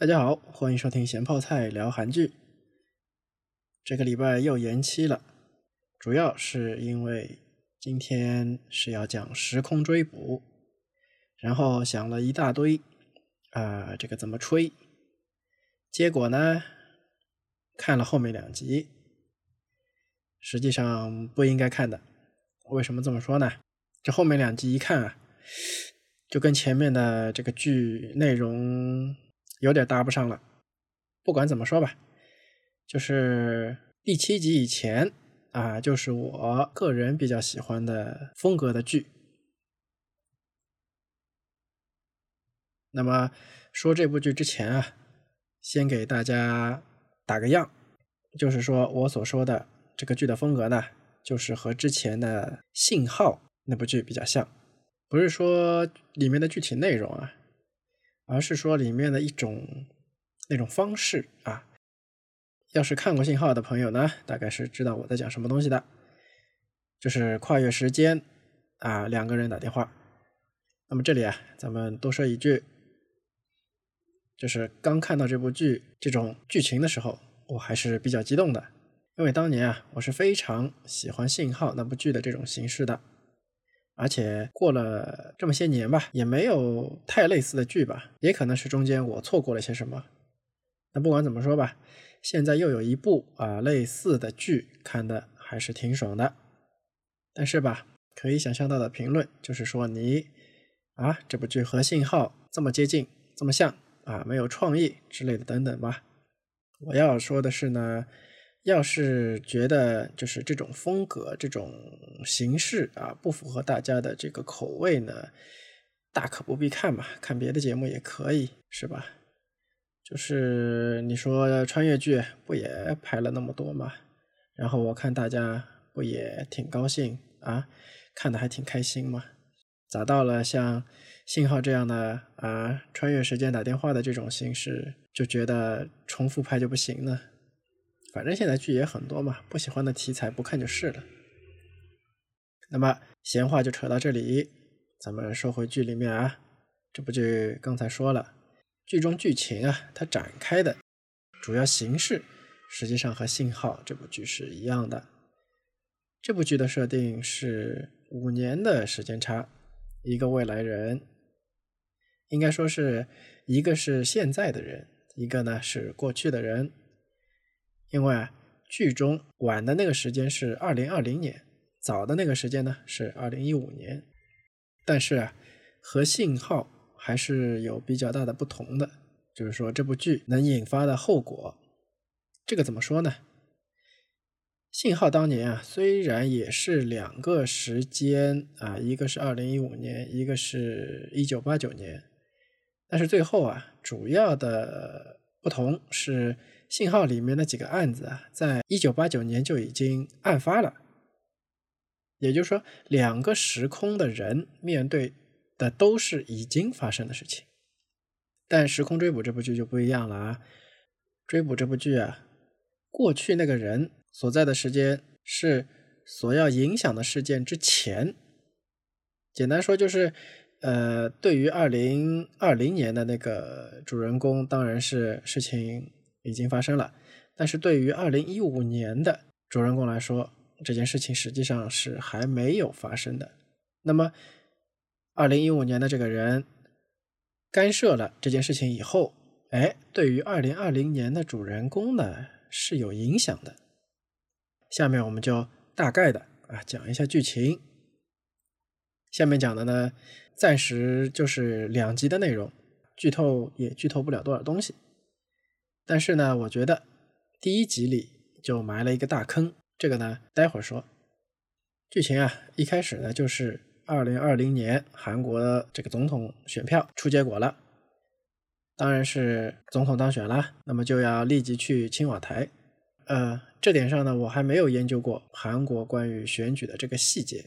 大家好，欢迎收听咸泡菜聊韩剧。这个礼拜又延期了，主要是因为今天是要讲时空追捕，然后想了一大堆，啊，这个怎么吹？结果呢，看了后面两集，实际上不应该看的。为什么这么说呢？这后面两集一看啊，就跟前面的这个剧内容有点搭不上了。不管怎么说吧。就是第七集以前啊，就是我个人比较喜欢的风格的剧。那么说这部剧之前啊，先给大家打个样，就是说我所说的这个剧的风格呢，就是和之前的《信号》那部剧比较像，不是说里面的具体内容啊，而是说里面的一种那种方式啊。要是看过《信号》的朋友呢，大概是知道我在讲什么东西的，就是跨越时间啊，两个人打电话。那么这里啊，咱们多说一句，就是刚看到这部剧这种剧情的时候，我还是比较激动的，因为当年啊，我是非常喜欢《信号》那部剧的这种形式的，而且过了这么些年吧，也没有太类似的剧吧，也可能是中间我错过了些什么。那不管怎么说吧。现在又有一部啊类似的剧，看的还是挺爽的。但是吧，可以想象到的评论就是说你啊这部剧和信号这么接近，这么像啊没有创意之类的等等吧。我要说的是呢，要是觉得就是这种风格、这种形式啊不符合大家的这个口味呢，大可不必看嘛，看别的节目也可以，是吧？就是你说穿越剧不也拍了那么多吗？然后我看大家不也挺高兴啊，看的还挺开心吗？咋到了像信号这样的啊穿越时间打电话的这种形式，就觉得重复拍就不行呢？反正现在剧也很多嘛，不喜欢的题材不看就是了。那么闲话就扯到这里，咱们说回剧里面啊，这部剧刚才说了。剧中剧情啊，它展开的主要形式，实际上和《信号》这部剧是一样的。这部剧的设定是五年的时间差，一个未来人，应该说是一个是现在的人，一个呢是过去的人。因为啊，剧中晚的那个时间是二零二零年，早的那个时间呢是二零一五年，但是啊，和《信号》。还是有比较大的不同的，就是说这部剧能引发的后果，这个怎么说呢？信号当年啊，虽然也是两个时间啊，一个是二零一五年，一个是一九八九年，但是最后啊，主要的不同是信号里面的几个案子啊，在一九八九年就已经案发了，也就是说，两个时空的人面对。的都是已经发生的事情，但《时空追捕》这部剧就不一样了啊！追捕这部剧啊，过去那个人所在的时间是所要影响的事件之前。简单说就是，呃，对于二零二零年的那个主人公，当然是事情已经发生了；但是对于二零一五年的主人公来说，这件事情实际上是还没有发生的。那么，二零一五年的这个人干涉了这件事情以后，哎，对于二零二零年的主人公呢是有影响的。下面我们就大概的啊讲一下剧情。下面讲的呢，暂时就是两集的内容，剧透也剧透不了多少东西。但是呢，我觉得第一集里就埋了一个大坑，这个呢待会儿说。剧情啊，一开始呢就是。二零二零年韩国这个总统选票出结果了，当然是总统当选了，那么就要立即去青瓦台。呃，这点上呢，我还没有研究过韩国关于选举的这个细节，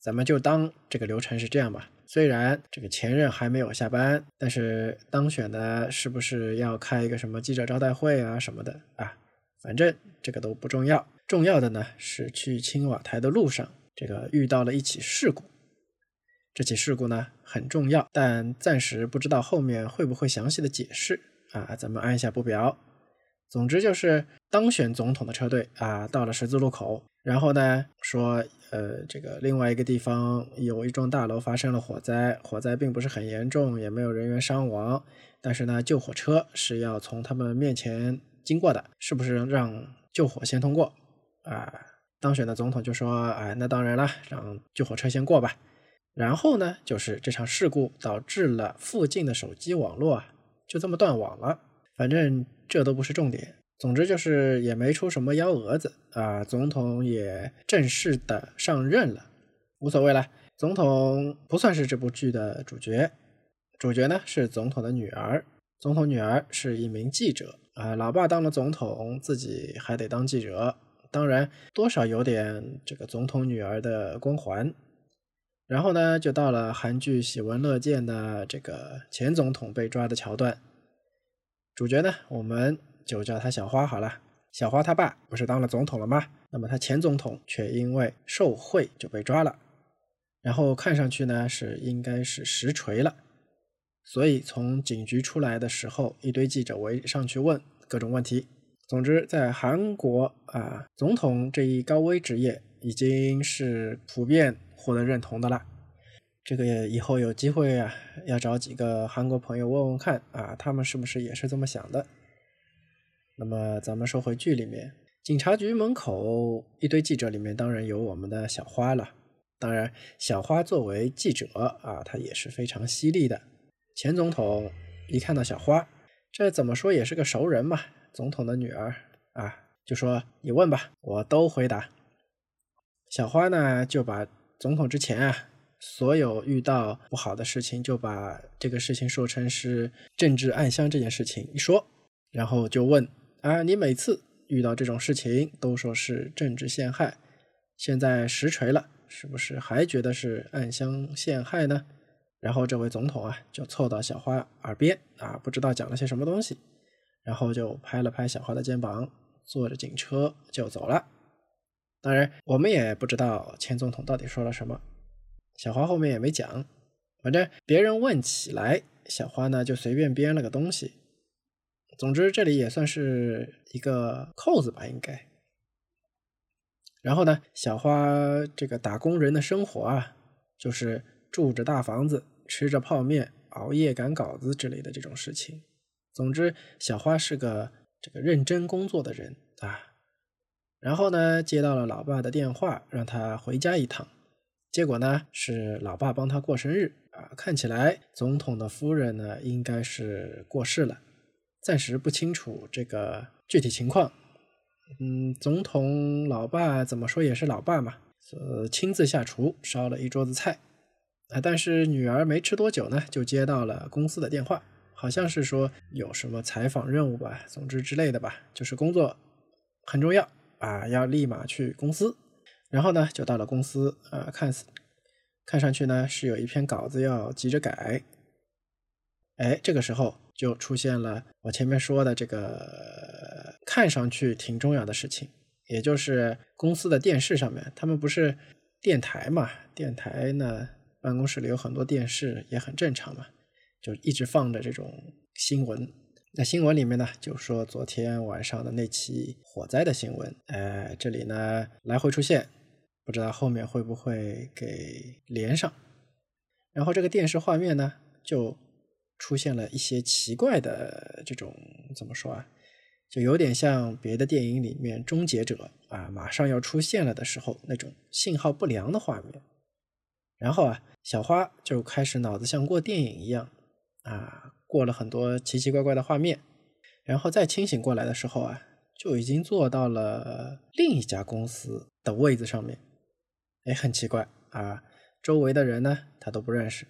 咱们就当这个流程是这样吧。虽然这个前任还没有下班，但是当选的是不是要开一个什么记者招待会啊什么的啊？反正这个都不重要，重要的呢是去青瓦台的路上。这个遇到了一起事故，这起事故呢很重要，但暂时不知道后面会不会详细的解释啊，咱们按下不表。总之就是当选总统的车队啊，到了十字路口，然后呢说，呃，这个另外一个地方有一幢大楼发生了火灾，火灾并不是很严重，也没有人员伤亡，但是呢，救火车是要从他们面前经过的，是不是让救火先通过？啊，当选的总统就说，哎，那当然了，让救火车先过吧。然后呢，就是这场事故导致了附近的手机网络啊，就这么断网了。反正这都不是重点，总之就是也没出什么幺蛾子啊，总统也正式的上任了，无所谓了。总统不算是这部剧的主角，主角呢是总统的女儿，总统女儿是一名记者啊，老爸当了总统，自己还得当记者，当然多少有点这个总统女儿的光环。然后呢，就到了韩剧喜闻乐见的这个前总统被抓的桥段。主角呢，我们就叫他小花好了。小花他爸不是当了总统了吗？那么他前总统却因为受贿就被抓了，然后看上去呢是应该是实锤了。所以从警局出来的时候，一堆记者围上去问各种问题。总之，在韩国啊，总统这一高危职业已经是普遍获得认同的了。这个以后有机会啊，要找几个韩国朋友问问看啊，他们是不是也是这么想的？那么咱们说回剧里面，警察局门口一堆记者里面，当然有我们的小花了。当然，小花作为记者啊，她也是非常犀利的。前总统一看到小花，这怎么说也是个熟人嘛，总统的女儿啊，就说你问吧，我都回答。小花呢就把总统之前啊。所有遇到不好的事情，就把这个事情说成是政治暗箱这件事情一说，然后就问啊，你每次遇到这种事情都说是政治陷害，现在实锤了，是不是还觉得是暗箱陷害呢？然后这位总统啊，就凑到小花耳边啊，不知道讲了些什么东西，然后就拍了拍小花的肩膀，坐着警车就走了。当然，我们也不知道前总统到底说了什么。小花后面也没讲，反正别人问起来，小花呢就随便编了个东西。总之这里也算是一个扣子吧，应该。然后呢，小花这个打工人的生活啊，就是住着大房子，吃着泡面，熬夜赶稿子之类的这种事情。总之，小花是个这个认真工作的人啊。然后呢，接到了老爸的电话，让他回家一趟。结果呢，是老爸帮他过生日啊！看起来总统的夫人呢，应该是过世了，暂时不清楚这个具体情况。嗯，总统老爸怎么说也是老爸嘛，呃，亲自下厨烧了一桌子菜啊！但是女儿没吃多久呢，就接到了公司的电话，好像是说有什么采访任务吧，总之之类的吧，就是工作很重要啊，要立马去公司。然后呢，就到了公司，呃，看似看上去呢是有一篇稿子要急着改。哎，这个时候就出现了我前面说的这个看上去挺重要的事情，也就是公司的电视上面，他们不是电台嘛？电台呢，办公室里有很多电视，也很正常嘛，就一直放着这种新闻。在新闻里面呢，就说昨天晚上的那起火灾的新闻，哎，这里呢来回出现。不知道后面会不会给连上，然后这个电视画面呢，就出现了一些奇怪的这种怎么说啊，就有点像别的电影里面终结者啊马上要出现了的时候那种信号不良的画面。然后啊，小花就开始脑子像过电影一样啊，过了很多奇奇怪怪的画面，然后再清醒过来的时候啊，就已经坐到了另一家公司的位子上面。哎，很奇怪啊！周围的人呢，他都不认识。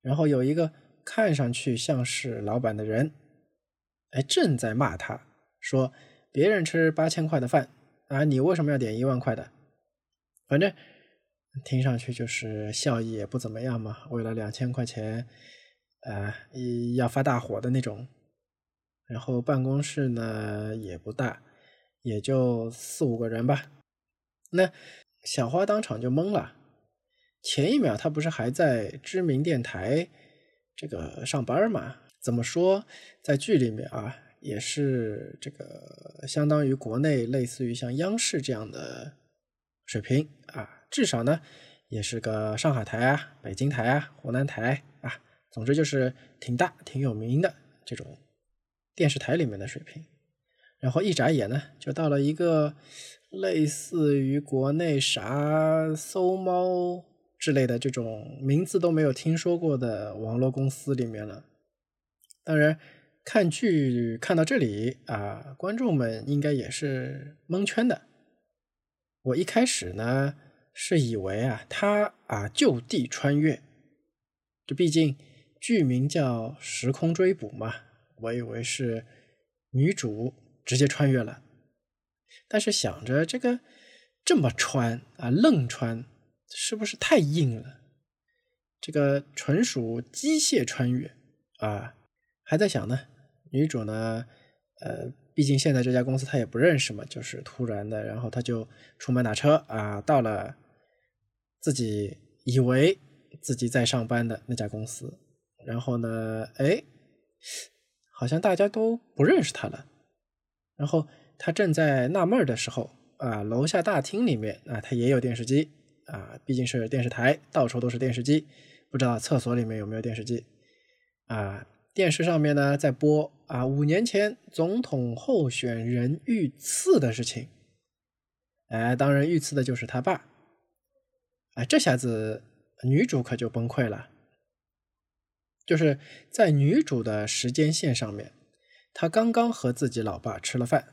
然后有一个看上去像是老板的人，哎，正在骂他，说别人吃八千块的饭啊，你为什么要点一万块的？反正听上去就是效益也不怎么样嘛。为了两千块钱，呃，要发大火的那种。然后办公室呢也不大，也就四五个人吧。那。小花当场就懵了，前一秒她不是还在知名电台这个上班嘛？怎么说，在剧里面啊，也是这个相当于国内类似于像央视这样的水平啊，至少呢也是个上海台啊、北京台啊、湖南台啊，总之就是挺大、挺有名的这种电视台里面的水平。然后一眨眼呢，就到了一个类似于国内啥搜猫之类的这种名字都没有听说过的网络公司里面了。当然，看剧看到这里啊，观众们应该也是蒙圈的。我一开始呢是以为啊，他啊就地穿越，这毕竟剧名叫《时空追捕》嘛，我以为是女主。直接穿越了，但是想着这个这么穿啊，愣穿是不是太硬了？这个纯属机械穿越啊！还在想呢，女主呢，呃，毕竟现在这家公司她也不认识嘛，就是突然的，然后她就出门打车啊，到了自己以为自己在上班的那家公司，然后呢，哎，好像大家都不认识她了。然后他正在纳闷的时候，啊，楼下大厅里面啊，他也有电视机啊，毕竟是电视台，到处都是电视机，不知道厕所里面有没有电视机啊？电视上面呢在播啊，五年前总统候选人遇刺的事情，哎，当然遇刺的就是他爸，哎，这下子女主可就崩溃了，就是在女主的时间线上面。他刚刚和自己老爸吃了饭，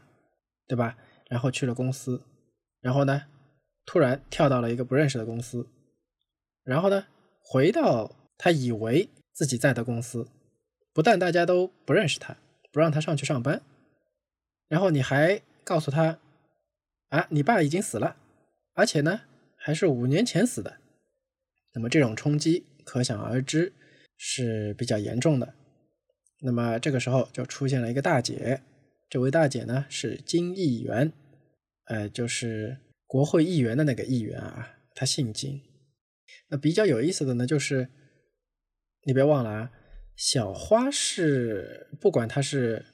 对吧？然后去了公司，然后呢，突然跳到了一个不认识的公司，然后呢，回到他以为自己在的公司，不但大家都不认识他，不让他上去上班，然后你还告诉他，啊，你爸已经死了，而且呢，还是五年前死的，那么这种冲击可想而知是比较严重的。那么这个时候就出现了一个大姐，这位大姐呢是金议员，呃，就是国会议员的那个议员啊，他姓金。那比较有意思的呢，就是你别忘了啊，小花是不管她是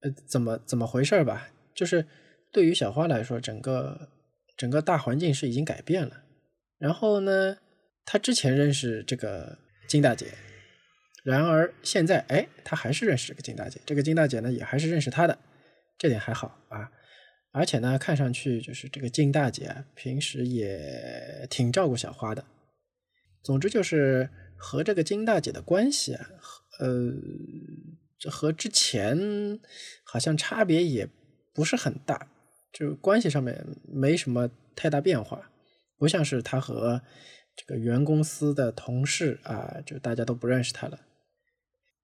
呃怎么怎么回事吧，就是对于小花来说，整个整个大环境是已经改变了。然后呢，她之前认识这个金大姐。然而现在，哎，他还是认识这个金大姐，这个金大姐呢，也还是认识他的，这点还好啊。而且呢，看上去就是这个金大姐平时也挺照顾小花的。总之就是和这个金大姐的关系啊，呃，和之前好像差别也不是很大，就关系上面没什么太大变化，不像是他和这个原公司的同事啊，就大家都不认识他了。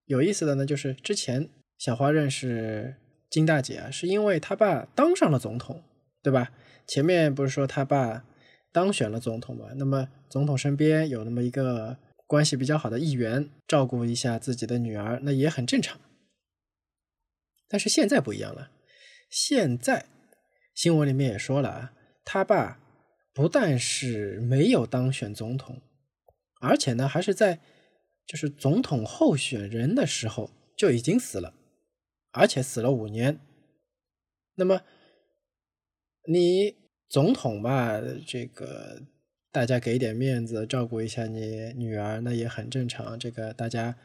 有意思的呢，就是之前小花认识金大姐啊，是因为他爸当上了总统，对吧？前面不是说他爸当选了总统嘛？那么总统身边有那么一个关系比较好的议员照顾一下自己的女儿，那也很正常。但是现在不一样了，现在新闻里面也说了啊，他爸不但是没有当选总统，而且呢还是在。就是总统候选人的时候就已经死了，而且死了五年。那么你总统吧，这个大家给点面子，照顾一下你女儿，那也很正常。这个大家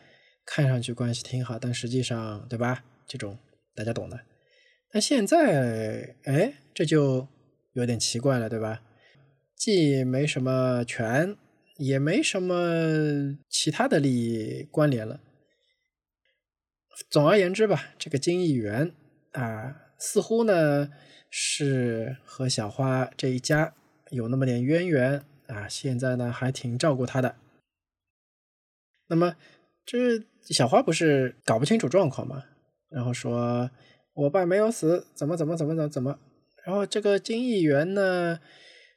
看上去关系挺好，但实际上，对吧？这种大家懂的。那现在，哎，这就有点奇怪了，对吧？既没什么权。也没什么其他的利益关联了。总而言之吧，这个金议员啊，似乎呢是和小花这一家有那么点渊源啊，现在呢还挺照顾他的。那么这小花不是搞不清楚状况嘛，然后说我爸没有死，怎么怎么怎么怎么怎么，然后这个金议员呢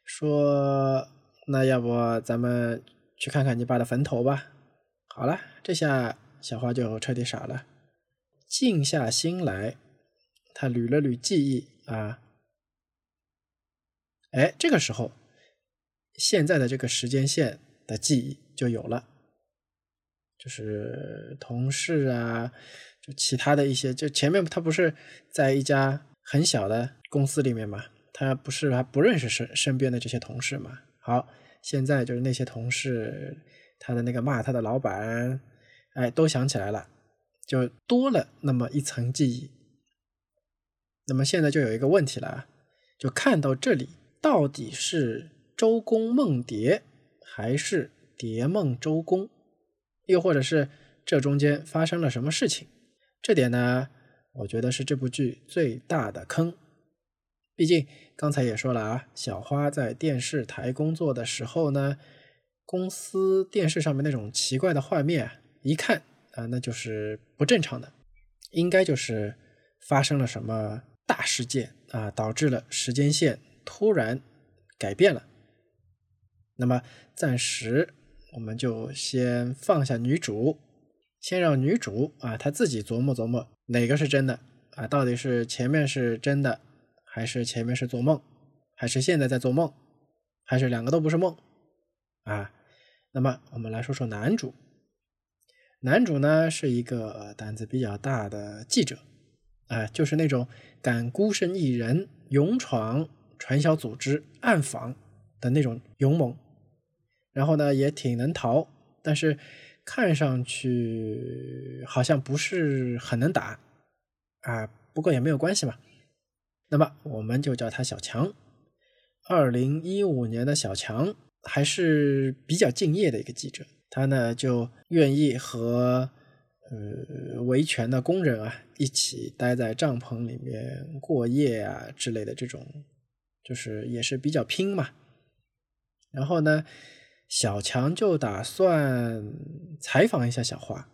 说。那要不咱们去看看你爸的坟头吧。好了，这下小花就彻底傻了，静下心来，他捋了捋记忆啊，哎，这个时候，现在的这个时间线的记忆就有了。就是同事啊，就其他的一些，就前面他不是在一家很小的公司里面嘛，他不是还不认识身身边的这些同事嘛？好，现在就是那些同事，他的那个骂他的老板，哎，都想起来了，就多了那么一层记忆。那么现在就有一个问题了，就看到这里，到底是周公梦蝶，还是蝶梦周公？又或者是这中间发生了什么事情？这点呢，我觉得是这部剧最大的坑。毕竟刚才也说了啊，小花在电视台工作的时候呢，公司电视上面那种奇怪的画面，一看啊，那就是不正常的，应该就是发生了什么大事件啊，导致了时间线突然改变了。那么暂时。我们就先放下女主，先让女主啊，她自己琢磨琢磨哪个是真的啊？到底是前面是真的，还是前面是做梦，还是现在在做梦，还是两个都不是梦啊？那么我们来说说男主，男主呢是一个胆子比较大的记者啊，就是那种敢孤身一人勇闯传销组织暗访的那种勇猛。然后呢，也挺能逃，但是看上去好像不是很能打啊。不过也没有关系嘛。那么我们就叫他小强。二零一五年的小强还是比较敬业的一个记者，他呢就愿意和呃维权的工人啊一起待在帐篷里面过夜啊之类的这种，就是也是比较拼嘛。然后呢。小强就打算采访一下小花。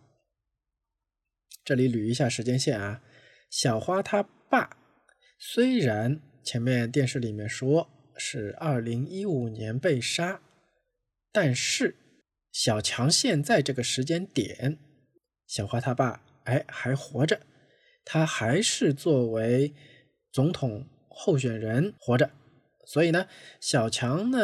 这里捋一下时间线啊，小花他爸虽然前面电视里面说是二零一五年被杀，但是小强现在这个时间点，小花他爸哎还活着，他还是作为总统候选人活着。所以呢，小强呢，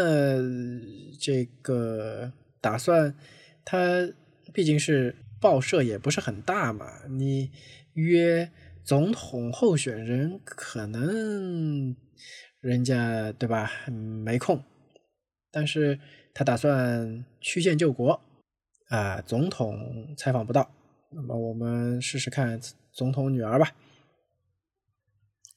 这个打算，他毕竟是报社也不是很大嘛，你约总统候选人，可能人家对吧没空，但是他打算曲线救国啊，总统采访不到，那么我们试试看总统女儿吧。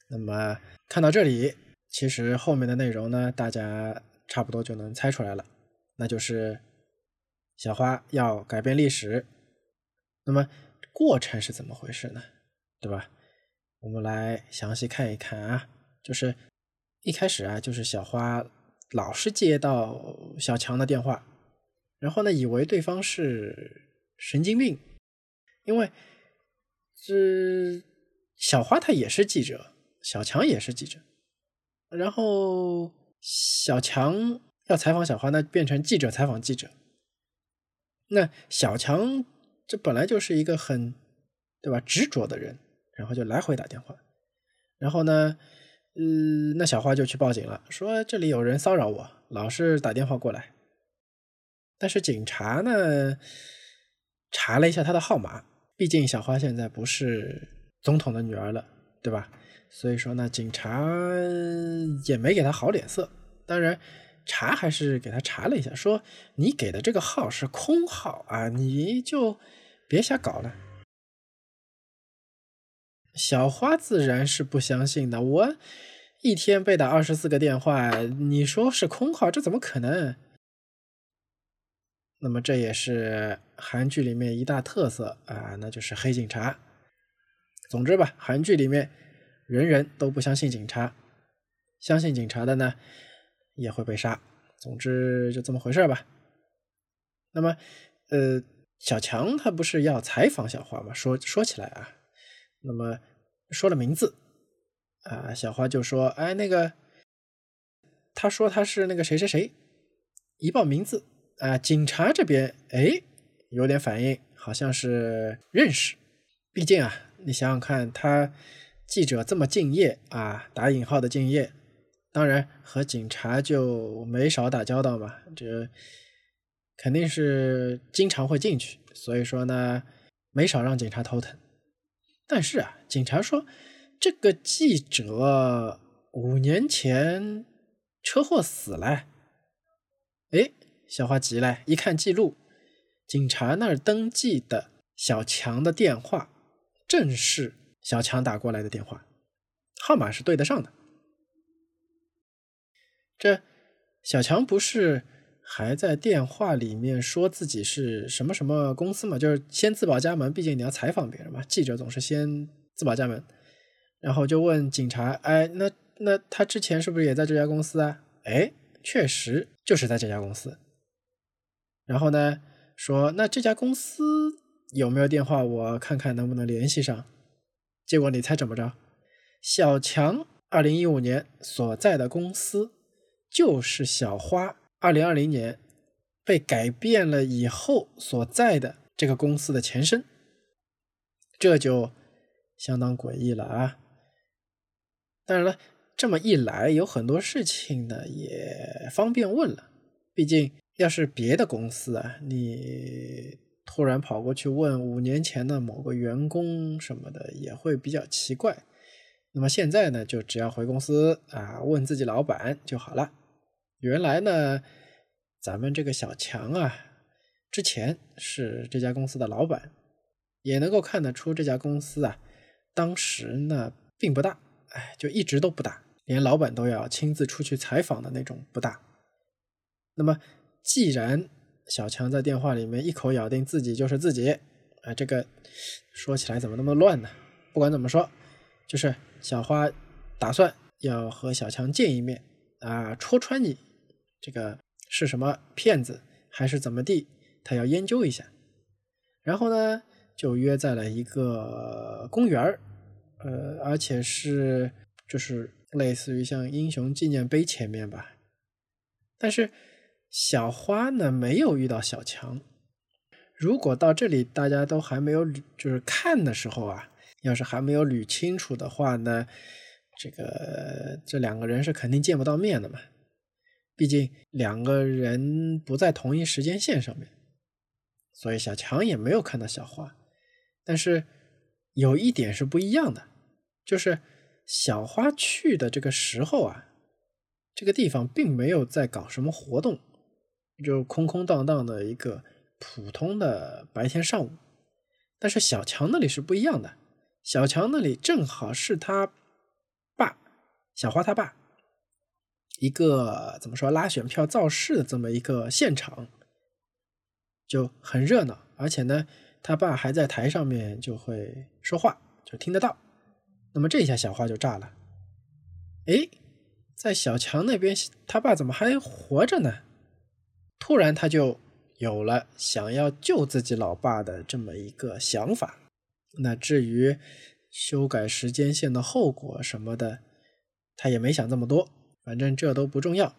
那么看到这里。其实后面的内容呢，大家差不多就能猜出来了，那就是小花要改变历史。那么过程是怎么回事呢？对吧？我们来详细看一看啊。就是一开始啊，就是小花老是接到小强的电话，然后呢，以为对方是神经病，因为这小花她也是记者，小强也是记者。然后小强要采访小花，那变成记者采访记者。那小强这本来就是一个很，对吧？执着的人，然后就来回打电话。然后呢，嗯，那小花就去报警了，说这里有人骚扰我，老是打电话过来。但是警察呢，查了一下他的号码，毕竟小花现在不是总统的女儿了，对吧？所以说呢，警察也没给他好脸色。当然，查还是给他查了一下，说你给的这个号是空号啊，你就别瞎搞了。小花自然是不相信的，我一天被打二十四个电话，你说是空号，这怎么可能？那么这也是韩剧里面一大特色啊，那就是黑警察。总之吧，韩剧里面。人人都不相信警察，相信警察的呢也会被杀。总之就这么回事吧。那么，呃，小强他不是要采访小花吗？说说起来啊，那么说了名字啊，小花就说：“哎，那个，他说他是那个谁谁谁。”一报名字啊，警察这边哎有点反应，好像是认识。毕竟啊，你想想看他。记者这么敬业啊，打引号的敬业，当然和警察就没少打交道嘛。这肯定是经常会进去，所以说呢，没少让警察头疼。但是啊，警察说这个记者五年前车祸死了。哎，小花急了，一看记录，警察那儿登记的小强的电话，正是小强打过来的电话，号码是对得上的。这小强不是还在电话里面说自己是什么什么公司嘛？就是先自报家门，毕竟你要采访别人嘛。记者总是先自报家门，然后就问警察：“哎，那那他之前是不是也在这家公司啊？”哎，确实就是在这家公司。然后呢，说那这家公司有没有电话？我看看能不能联系上。结果你猜怎么着？小强二零一五年所在的公司。就是小花二零二零年被改变了以后所在的这个公司的前身，这就相当诡异了啊！当然了，这么一来，有很多事情呢也方便问了。毕竟，要是别的公司啊，你突然跑过去问五年前的某个员工什么的，也会比较奇怪。那么现在呢，就只要回公司啊，问自己老板就好了。原来呢，咱们这个小强啊，之前是这家公司的老板，也能够看得出这家公司啊，当时呢并不大，哎，就一直都不大，连老板都要亲自出去采访的那种不大。那么，既然小强在电话里面一口咬定自己就是自己，啊，这个说起来怎么那么乱呢？不管怎么说，就是小花打算要和小强见一面啊，戳穿你。这个是什么骗子还是怎么地？他要研究一下，然后呢，就约在了一个公园儿，呃，而且是就是类似于像英雄纪念碑前面吧。但是小花呢没有遇到小强。如果到这里大家都还没有捋，就是看的时候啊，要是还没有捋清楚的话呢，这个这两个人是肯定见不到面的嘛。毕竟两个人不在同一时间线上面，所以小强也没有看到小花。但是有一点是不一样的，就是小花去的这个时候啊，这个地方并没有在搞什么活动，就空空荡荡的一个普通的白天上午。但是小强那里是不一样的，小强那里正好是他爸，小花他爸。一个怎么说拉选票造势的这么一个现场，就很热闹，而且呢，他爸还在台上面就会说话，就听得到。那么这一下小花就炸了，哎，在小强那边，他爸怎么还活着呢？突然他就有了想要救自己老爸的这么一个想法。那至于修改时间线的后果什么的，他也没想这么多。反正这都不重要，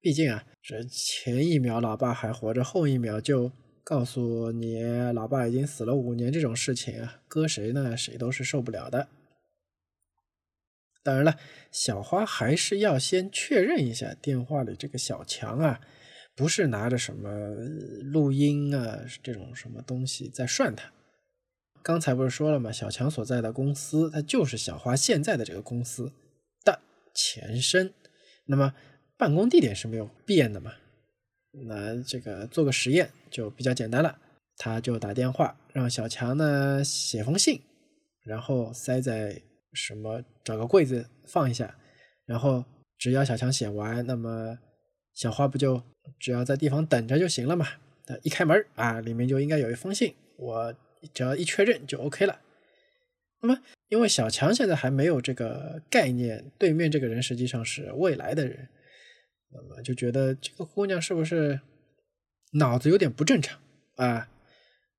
毕竟啊，这前一秒老爸还活着，后一秒就告诉你老爸已经死了五年，这种事情啊，搁谁呢，谁都是受不了的。当然了，小花还是要先确认一下电话里这个小强啊，不是拿着什么录音啊这种什么东西在涮他。刚才不是说了吗？小强所在的公司，它就是小花现在的这个公司的前身。那么办公地点是没有变的嘛？那这个做个实验就比较简单了。他就打电话让小强呢写封信，然后塞在什么找个柜子放一下，然后只要小强写完，那么小花不就只要在地方等着就行了嘛？他一开门啊，里面就应该有一封信，我只要一确认就 OK 了。那么，因为小强现在还没有这个概念，对面这个人实际上是未来的人，那么就觉得这个姑娘是不是脑子有点不正常啊？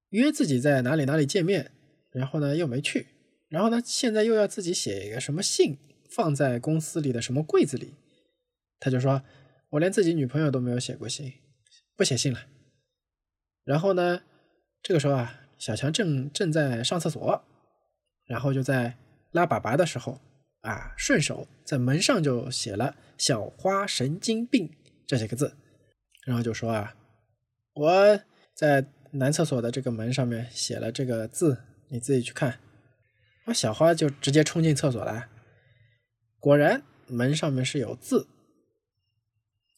约自己在哪里哪里见面，然后呢又没去，然后呢现在又要自己写一个什么信放在公司里的什么柜子里，他就说：“我连自己女朋友都没有写过信，不写信了。”然后呢，这个时候啊，小强正正在上厕所。然后就在拉粑粑的时候啊，顺手在门上就写了“小花神经病”这几个字，然后就说啊，我在男厕所的这个门上面写了这个字，你自己去看。我，小花就直接冲进厕所了，果然门上面是有字。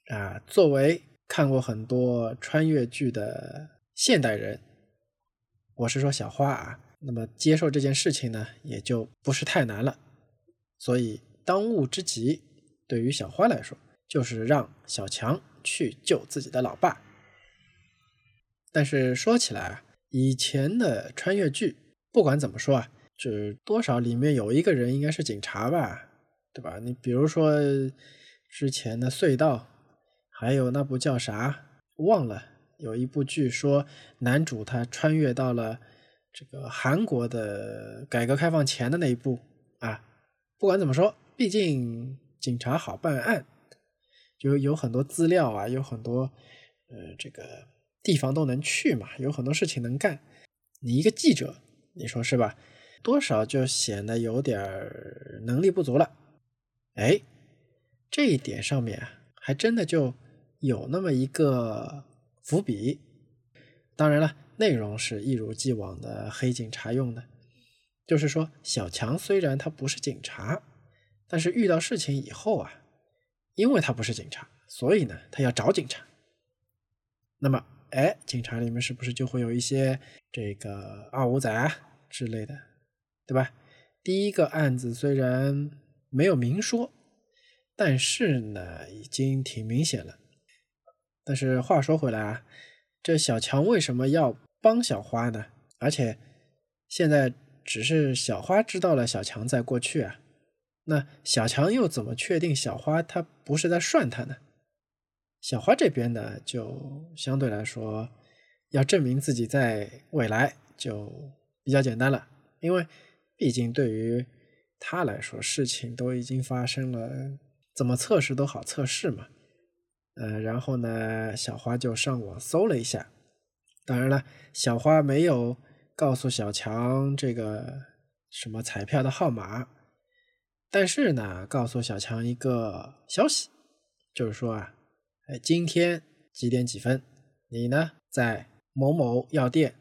啊，作为看过很多穿越剧的现代人，我是说小花啊，那么接受这件事情呢，也就不是太难了。所以当务之急，对于小花来说，就是让小强去救自己的老爸。但是说起来啊，以前的穿越剧，不管怎么说啊，就多少里面有一个人应该是警察吧，对吧？你比如说之前的隧道。还有那部叫啥忘了？有一部剧说男主他穿越到了这个韩国的改革开放前的那一步啊。不管怎么说，毕竟警察好办案，就有很多资料啊，有很多呃这个地方都能去嘛，有很多事情能干。你一个记者，你说是吧？多少就显得有点能力不足了。哎，这一点上面还真的就。有那么一个伏笔，当然了，内容是一如既往的黑警察用的，就是说小强虽然他不是警察，但是遇到事情以后啊，因为他不是警察，所以呢他要找警察。那么，哎，警察里面是不是就会有一些这个二五仔啊之类的，对吧？第一个案子虽然没有明说，但是呢，已经挺明显了。但是话说回来啊，这小强为什么要帮小花呢？而且现在只是小花知道了小强在过去啊，那小强又怎么确定小花他不是在涮他呢？小花这边呢，就相对来说要证明自己在未来就比较简单了，因为毕竟对于他来说，事情都已经发生了，怎么测试都好测试嘛。呃，然后呢，小花就上网搜了一下。当然了，小花没有告诉小强这个什么彩票的号码，但是呢，告诉小强一个消息，就是说啊，哎，今天几点几分，你呢在某某药店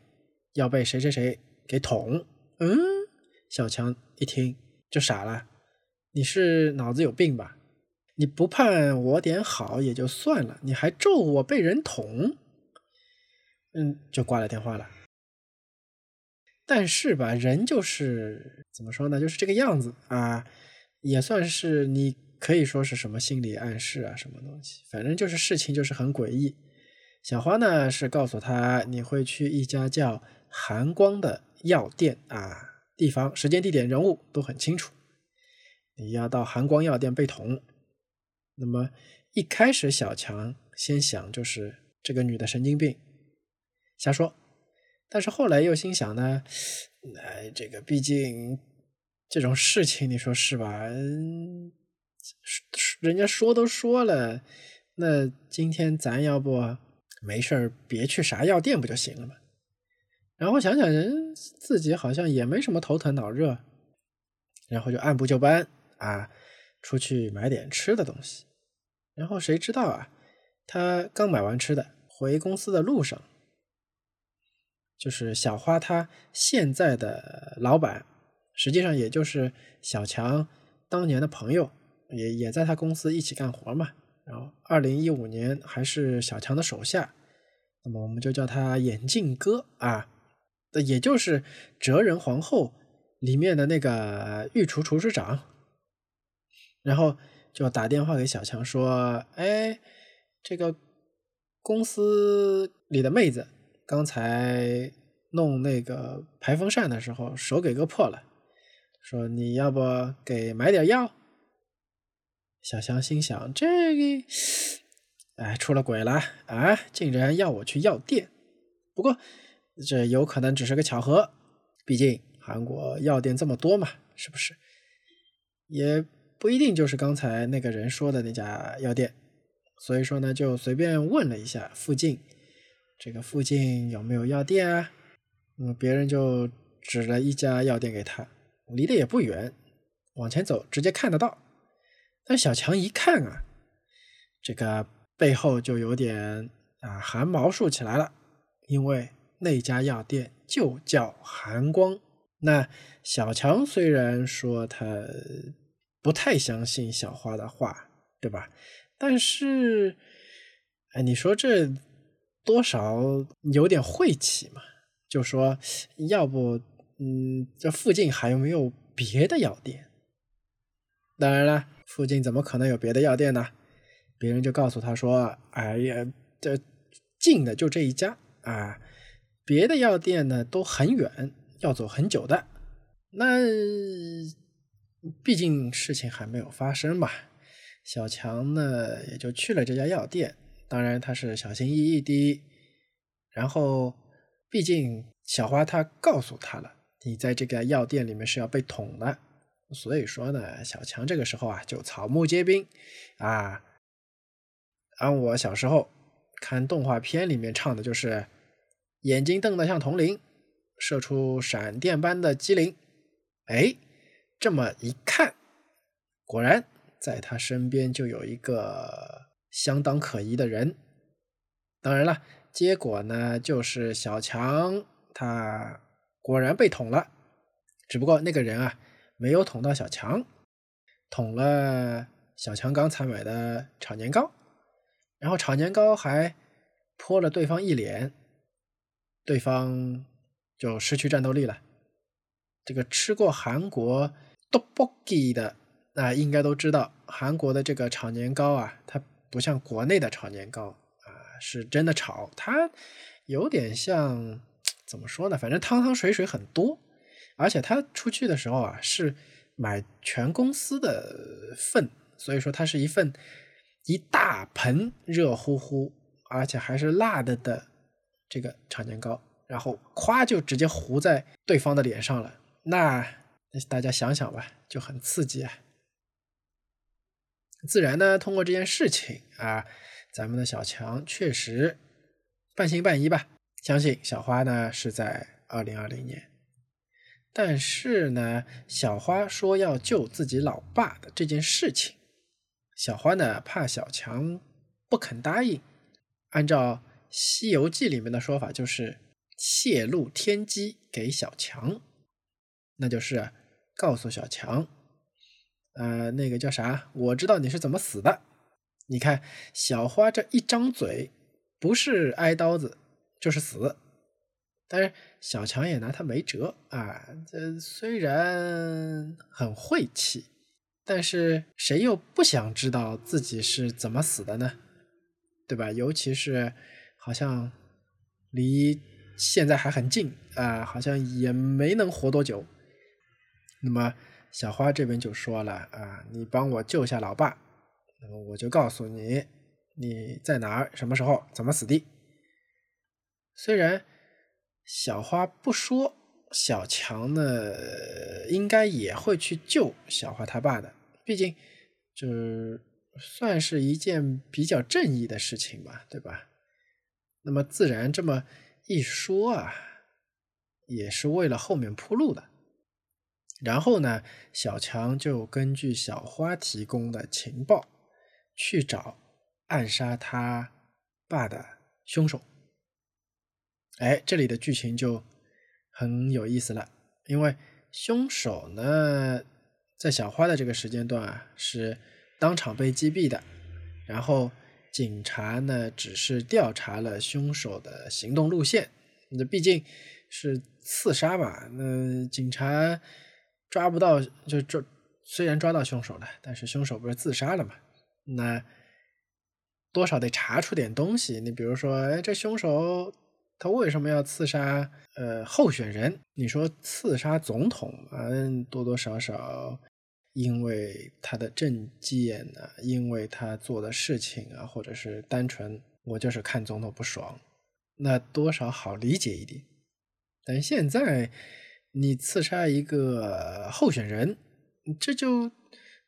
要被谁谁谁给捅。嗯，小强一听就傻了，你是脑子有病吧？你不盼我点好也就算了，你还咒我被人捅，嗯，就挂了电话了。但是吧，人就是怎么说呢，就是这个样子啊，也算是你可以说是什么心理暗示啊，什么东西，反正就是事情就是很诡异。小花呢是告诉他，你会去一家叫寒光的药店啊，地方、时间、地点、人物都很清楚，你要到寒光药店被捅。那么一开始，小强先想就是这个女的神经病，瞎说。但是后来又心想呢，哎，这个毕竟这种事情，你说是吧？人家说都说了，那今天咱要不没事别去啥药店不就行了吗？然后想想人自己好像也没什么头疼脑热，然后就按部就班啊。出去买点吃的东西，然后谁知道啊？他刚买完吃的，回公司的路上，就是小花他现在的老板，实际上也就是小强当年的朋友，也也在他公司一起干活嘛。然后二零一五年还是小强的手下，那么我们就叫他眼镜哥啊，也就是《哲人皇后》里面的那个御厨厨师长。然后就打电话给小强说：“哎，这个公司里的妹子刚才弄那个排风扇的时候手给割破了，说你要不给买点药？”小强心想：“这个，哎，出了鬼了啊！竟然要我去药店。不过这有可能只是个巧合，毕竟韩国药店这么多嘛，是不是？也。”不一定就是刚才那个人说的那家药店，所以说呢，就随便问了一下附近，这个附近有没有药店啊？嗯，别人就指了一家药店给他，离得也不远，往前走直接看得到。但小强一看啊，这个背后就有点啊汗毛竖起来了，因为那家药店就叫寒光。那小强虽然说他不太相信小花的话，对吧？但是，哎，你说这多少有点晦气嘛？就说要不，嗯，这附近还有没有别的药店？当然了，附近怎么可能有别的药店呢？别人就告诉他说：“哎呀，这近的就这一家啊，别的药店呢都很远，要走很久的。那毕竟事情还没有发生嘛。”小强呢也就去了这家药店，当然他是小心翼翼的。然后，毕竟小花她告诉他了，你在这个药店里面是要被捅的。所以说呢，小强这个时候啊，就草木皆兵啊。按我小时候看动画片里面唱的，就是眼睛瞪得像铜铃，射出闪电般的机灵。哎，这么一看，果然在他身边就有一个相当可疑的人。当然了，结果呢，就是小强他果然被捅了，只不过那个人啊。没有捅到小强，捅了小强刚才买的炒年糕，然后炒年糕还泼了对方一脸，对方就失去战斗力了。这个吃过韩国 tteokbokki 的那，应该都知道，韩国的这个炒年糕啊，它不像国内的炒年糕啊，是真的炒，它有点像怎么说呢？反正汤汤水水很多。而且他出去的时候啊，是买全公司的份，所以说它是一份一大盆热乎乎，而且还是辣的的这个炒年糕，然后咵就直接糊在对方的脸上了。那大家想想吧，就很刺激啊。自然呢，通过这件事情啊，咱们的小强确实半信半疑吧，相信小花呢是在二零二零年。但是呢，小花说要救自己老爸的这件事情，小花呢怕小强不肯答应。按照《西游记》里面的说法，就是泄露天机给小强，那就是告诉小强，呃，那个叫啥？我知道你是怎么死的。你看，小花这一张嘴，不是挨刀子，就是死。但是小强也拿他没辙啊！这虽然很晦气，但是谁又不想知道自己是怎么死的呢？对吧？尤其是好像离现在还很近啊，好像也没能活多久。那么小花这边就说了啊：“你帮我救下老爸，那么我就告诉你你在哪儿、什么时候、怎么死的。”虽然。小花不说，小强呢，应该也会去救小花他爸的。毕竟，就是算是一件比较正义的事情吧，对吧？那么自然这么一说啊，也是为了后面铺路的。然后呢，小强就根据小花提供的情报，去找暗杀他爸的凶手。哎，这里的剧情就很有意思了，因为凶手呢，在小花的这个时间段啊，是当场被击毙的，然后警察呢，只是调查了凶手的行动路线，那毕竟是刺杀嘛，那警察抓不到就抓，虽然抓到凶手了，但是凶手不是自杀了嘛，那多少得查出点东西，你比如说，哎，这凶手。他为什么要刺杀呃候选人？你说刺杀总统啊，多多少少因为他的政见啊，因为他做的事情啊，或者是单纯我就是看总统不爽，那多少好理解一点。但现在你刺杀一个候选人，这就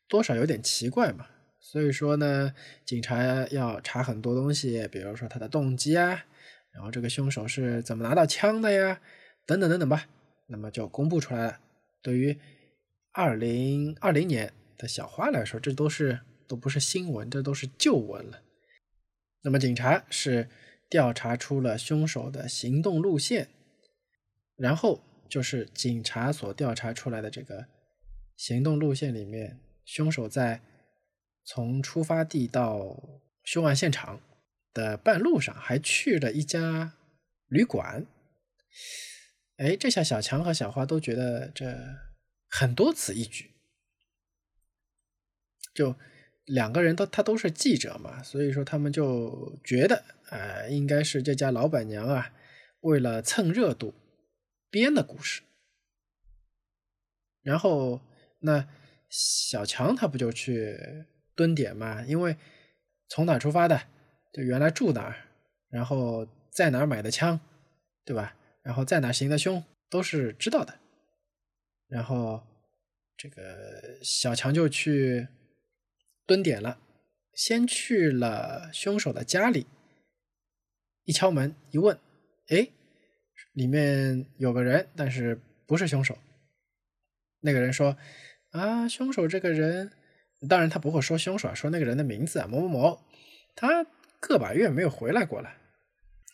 多少有点奇怪嘛。所以说呢，警察要查很多东西，比如说他的动机啊。然后这个凶手是怎么拿到枪的呀？等等等等吧，那么就公布出来了。对于二零二零年的小花来说，这都是都不是新闻，这都是旧闻了。那么警察是调查出了凶手的行动路线，然后就是警察所调查出来的这个行动路线里面，凶手在从出发地到凶案现场的半路上还去了一家旅馆。哎，这下小强和小花都觉得这很多此一举，就。两个人都他都是记者嘛，所以说他们就觉得，呃，应该是这家老板娘啊，为了蹭热度编的故事。然后那小强他不就去蹲点嘛？因为从哪出发的，就原来住哪儿，然后在哪儿买的枪，对吧？然后在哪行的凶都是知道的。然后这个小强就去。蹲点了，先去了凶手的家里，一敲门一问，哎，里面有个人，但是不是凶手。那个人说：“啊，凶手这个人，当然他不会说凶手，说那个人的名字啊，某某某，他个把月没有回来过了。”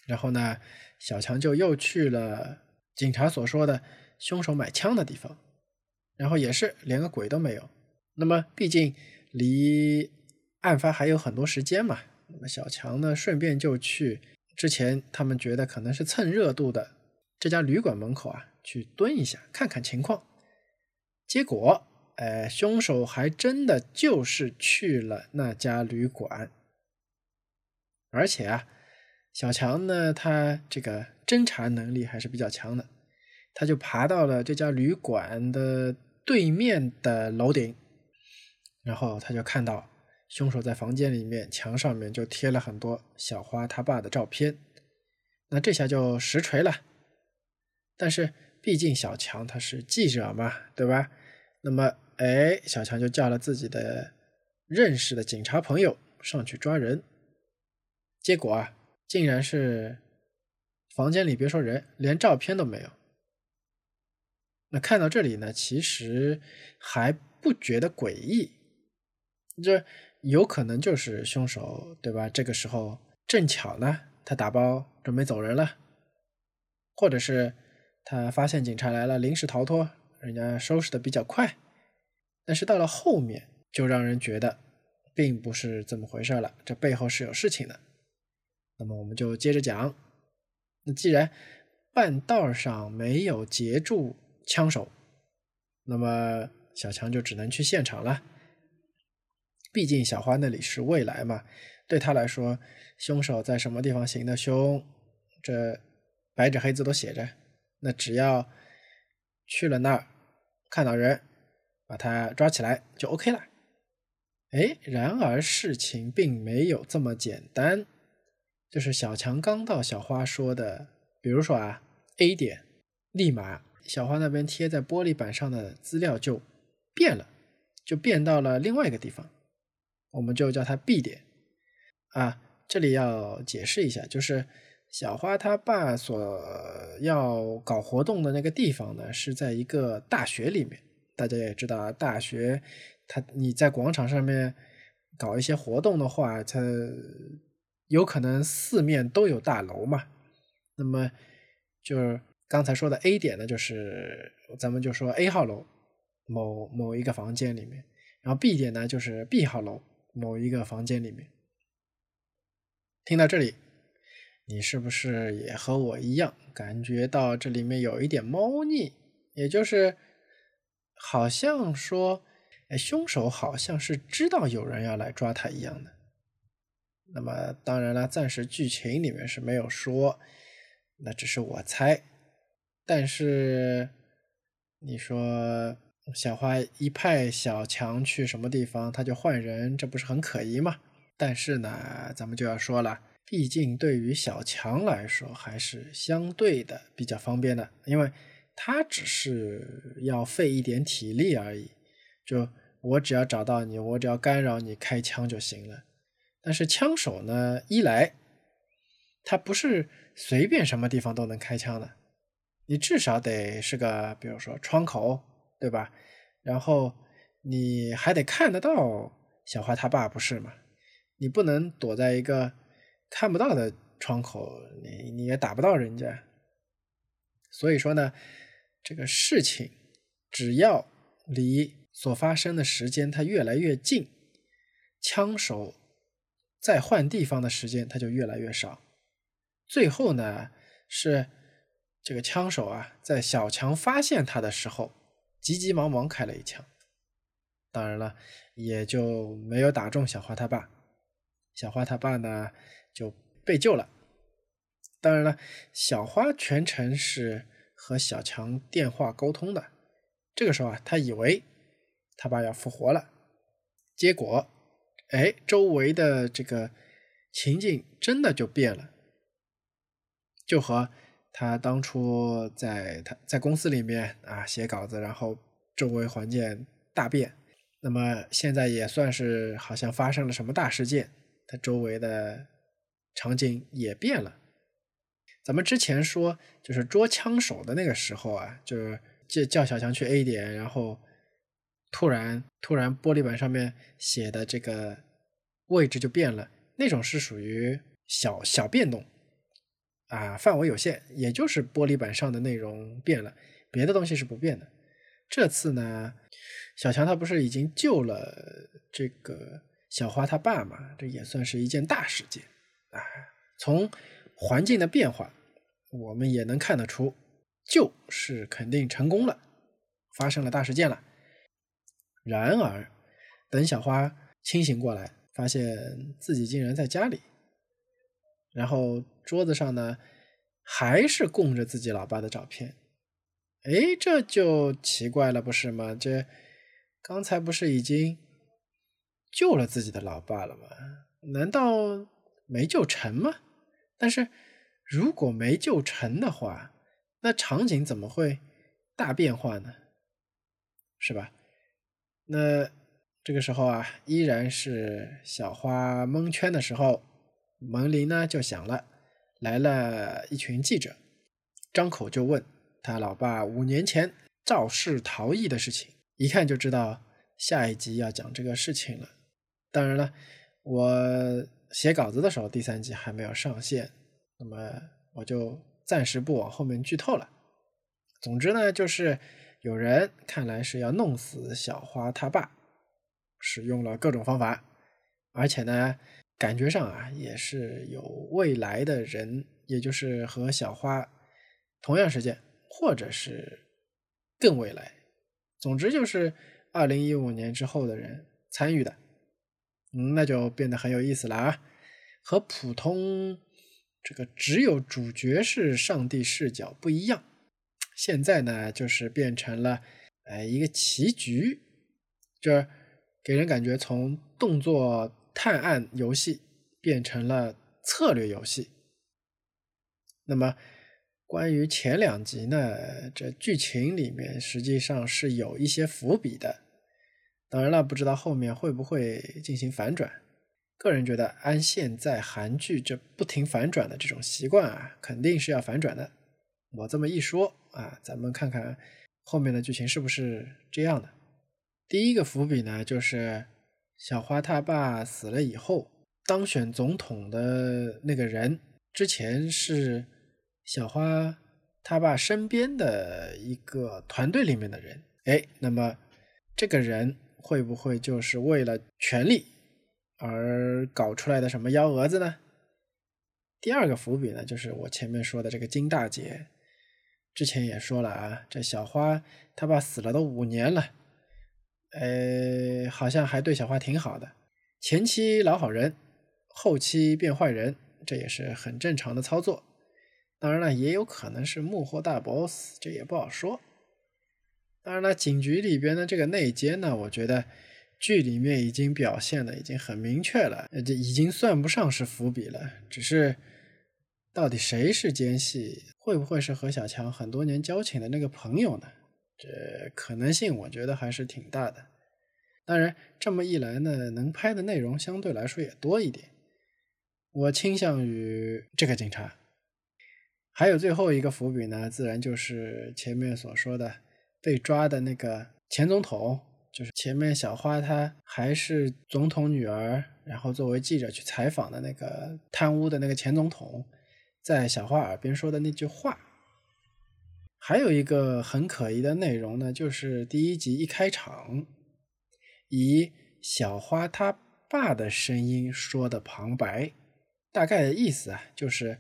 然后呢，小强就又去了警察所说的凶手买枪的地方，然后也是连个鬼都没有。那么毕竟。离案发还有很多时间嘛，那么小强呢，顺便就去之前他们觉得可能是蹭热度的这家旅馆门口啊，去蹲一下，看看情况。结果，呃，凶手还真的就是去了那家旅馆，而且啊，小强呢，他这个侦查能力还是比较强的，他就爬到了这家旅馆的对面的楼顶。然后他就看到凶手在房间里面墙上面就贴了很多小花他爸的照片，那这下就实锤了。但是毕竟小强他是记者嘛，对吧？那么哎，小强就叫了自己的认识的警察朋友上去抓人，结果啊，竟然是房间里别说人，连照片都没有。那看到这里呢，其实还不觉得诡异。这有可能就是凶手，对吧？这个时候正巧呢，他打包准备走人了，或者是他发现警察来了，临时逃脱，人家收拾的比较快。但是到了后面，就让人觉得并不是这么回事了，这背后是有事情的。那么我们就接着讲。那既然半道上没有截住枪手，那么小强就只能去现场了。毕竟小花那里是未来嘛，对他来说，凶手在什么地方行的凶，这白纸黑字都写着。那只要去了那儿，看到人，把他抓起来就 OK 了。哎，然而事情并没有这么简单。就是小强刚到小花说的，比如说啊，A 点，立马小花那边贴在玻璃板上的资料就变了，就变到了另外一个地方。我们就叫它 B 点啊，这里要解释一下，就是小花他爸所要搞活动的那个地方呢，是在一个大学里面。大家也知道啊，大学它你在广场上面搞一些活动的话，它有可能四面都有大楼嘛。那么就是刚才说的 A 点呢，就是咱们就说 A 号楼某某一个房间里面，然后 B 点呢就是 B 号楼。某一个房间里面，听到这里，你是不是也和我一样感觉到这里面有一点猫腻？也就是好像说，哎，凶手好像是知道有人要来抓他一样的。那么当然了，暂时剧情里面是没有说，那只是我猜。但是你说。小花一派小强去什么地方，他就换人，这不是很可疑吗？但是呢，咱们就要说了，毕竟对于小强来说，还是相对的比较方便的，因为他只是要费一点体力而已。就我只要找到你，我只要干扰你开枪就行了。但是枪手呢，一来他不是随便什么地方都能开枪的，你至少得是个，比如说窗口。对吧？然后你还得看得到小花他爸不是吗？你不能躲在一个看不到的窗口，你你也打不到人家。所以说呢，这个事情只要离所发生的时间它越来越近，枪手再换地方的时间它就越来越少。最后呢，是这个枪手啊，在小强发现他的时候，急急忙忙开了一枪。当然了，也就没有打中小花他爸。小花他爸呢就被救了。当然了，小花全程是和小强电话沟通的。这个时候啊，他以为他爸要复活了，结果，哎，周围的这个情境真的就变了，就和他当初在他在公司里面啊写稿子，然后周围环境大变。那么现在也算是好像发生了什么大事件，他周围的场景也变了。咱们之前说就是捉枪手的那个时候啊，就是叫叫小强去 A 点，然后突然突然玻璃板上面写的这个位置就变了，那种是属于小小变动啊，范围有限，也就是玻璃板上的内容变了，别的东西是不变的。这次呢？小强他不是已经救了这个小花他爸嘛？这也算是一件大事件啊！从环境的变化，我们也能看得出，救是肯定成功了，发生了大事件了。然而，等小花清醒过来，发现自己竟然在家里，然后桌子上呢还是供着自己老爸的照片。哎，这就奇怪了，不是吗？这。刚才不是已经救了自己的老爸了吗？难道没救成吗？但是如果没救成的话，那场景怎么会大变化呢？是吧？那这个时候啊，依然是小花蒙圈的时候，门铃呢就响了，来了一群记者，张口就问他老爸五年前肇事逃逸的事情。一看就知道下一集要讲这个事情了。当然了，我写稿子的时候，第三集还没有上线，那么我就暂时不往后面剧透了。总之呢，就是有人看来是要弄死小花他爸，使用了各种方法，而且呢，感觉上啊也是有未来的人，也就是和小花同样时间，或者是更未来。总之就是二零一五年之后的人参与的，嗯，那就变得很有意思了啊，和普通这个只有主角是上帝视角不一样。现在呢，就是变成了哎一个棋局，这给人感觉从动作探案游戏变成了策略游戏。那么。关于前两集呢，这剧情里面实际上是有一些伏笔的。当然了，不知道后面会不会进行反转。个人觉得，按现在韩剧这不停反转的这种习惯啊，肯定是要反转的。我这么一说啊，咱们看看后面的剧情是不是这样的。第一个伏笔呢，就是小花他爸死了以后，当选总统的那个人之前是。小花他爸身边的一个团队里面的人，哎，那么这个人会不会就是为了权力而搞出来的什么幺蛾子呢？第二个伏笔呢，就是我前面说的这个金大姐，之前也说了啊，这小花他爸死了都五年了，呃，好像还对小花挺好的，前期老好人，后期变坏人，这也是很正常的操作。当然了，也有可能是幕后大 boss，这也不好说。当然了，警局里边的这个内奸呢，我觉得剧里面已经表现的已经很明确了，这已经算不上是伏笔了。只是到底谁是奸细，会不会是和小强很多年交情的那个朋友呢？这可能性我觉得还是挺大的。当然，这么一来呢，能拍的内容相对来说也多一点。我倾向于这个警察。还有最后一个伏笔呢，自然就是前面所说的被抓的那个前总统，就是前面小花她还是总统女儿，然后作为记者去采访的那个贪污的那个前总统，在小花耳边说的那句话。还有一个很可疑的内容呢，就是第一集一开场，以小花她爸的声音说的旁白，大概的意思啊，就是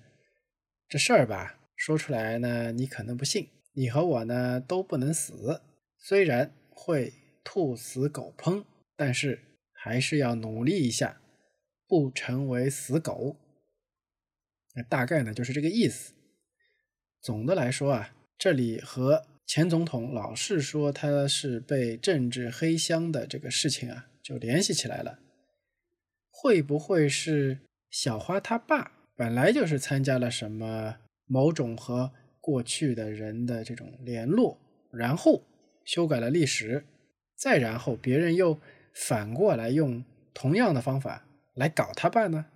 这事儿吧，说出来呢，你可能不信，你和我呢都不能死，虽然会兔死狗烹，但是还是要努力一下，不成为死狗。那大概呢就是这个意思。总的来说啊。这里和前总统老是说他是被政治黑箱的这个事情啊，就联系起来了。会不会是小花他爸本来就是参加了什么某种和过去的人的这种联络，然后修改了历史，再然后别人又反过来用同样的方法来搞他爸呢？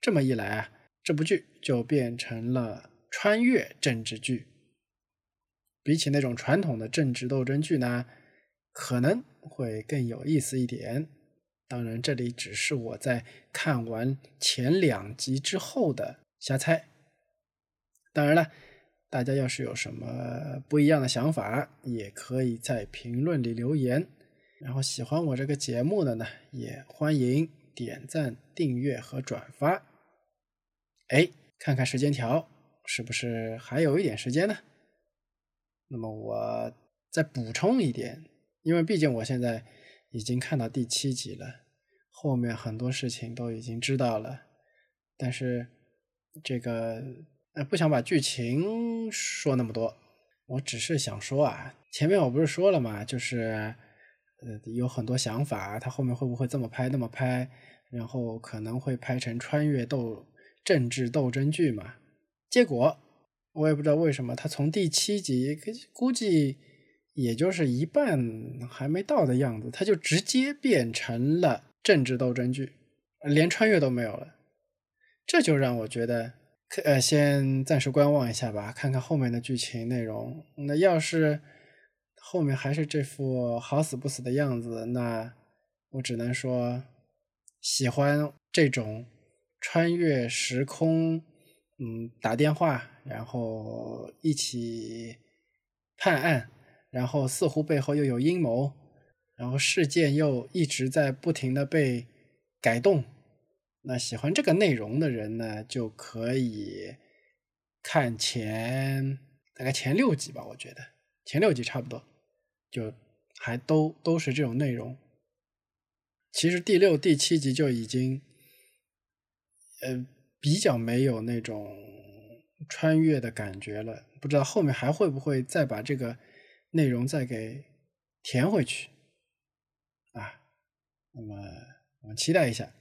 这么一来啊，这部剧就变成了穿越政治剧。比起那种传统的政治斗争剧呢，可能会更有意思一点。当然，这里只是我在看完前两集之后的瞎猜。当然了，大家要是有什么不一样的想法，也可以在评论里留言。然后喜欢我这个节目的呢，也欢迎点赞、订阅和转发。哎，看看时间条，是不是还有一点时间呢？那么我再补充一点，因为毕竟我现在已经看到第七集了，后面很多事情都已经知道了，但是这个呃不想把剧情说那么多，我只是想说啊，前面我不是说了嘛，就是呃有很多想法，他后面会不会这么拍那么拍，然后可能会拍成穿越斗政治斗争剧嘛，结果。我也不知道为什么，他从第七集估计也就是一半还没到的样子，他就直接变成了政治斗争剧，连穿越都没有了。这就让我觉得，呃，先暂时观望一下吧，看看后面的剧情内容。那要是后面还是这副好死不死的样子，那我只能说，喜欢这种穿越时空。嗯，打电话，然后一起判案，然后似乎背后又有阴谋，然后事件又一直在不停的被改动。那喜欢这个内容的人呢，就可以看前大概前六集吧，我觉得前六集差不多，就还都都是这种内容。其实第六、第七集就已经，呃。比较没有那种穿越的感觉了，不知道后面还会不会再把这个内容再给填回去啊？那么我们期待一下，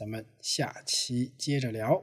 咱们下期接着聊。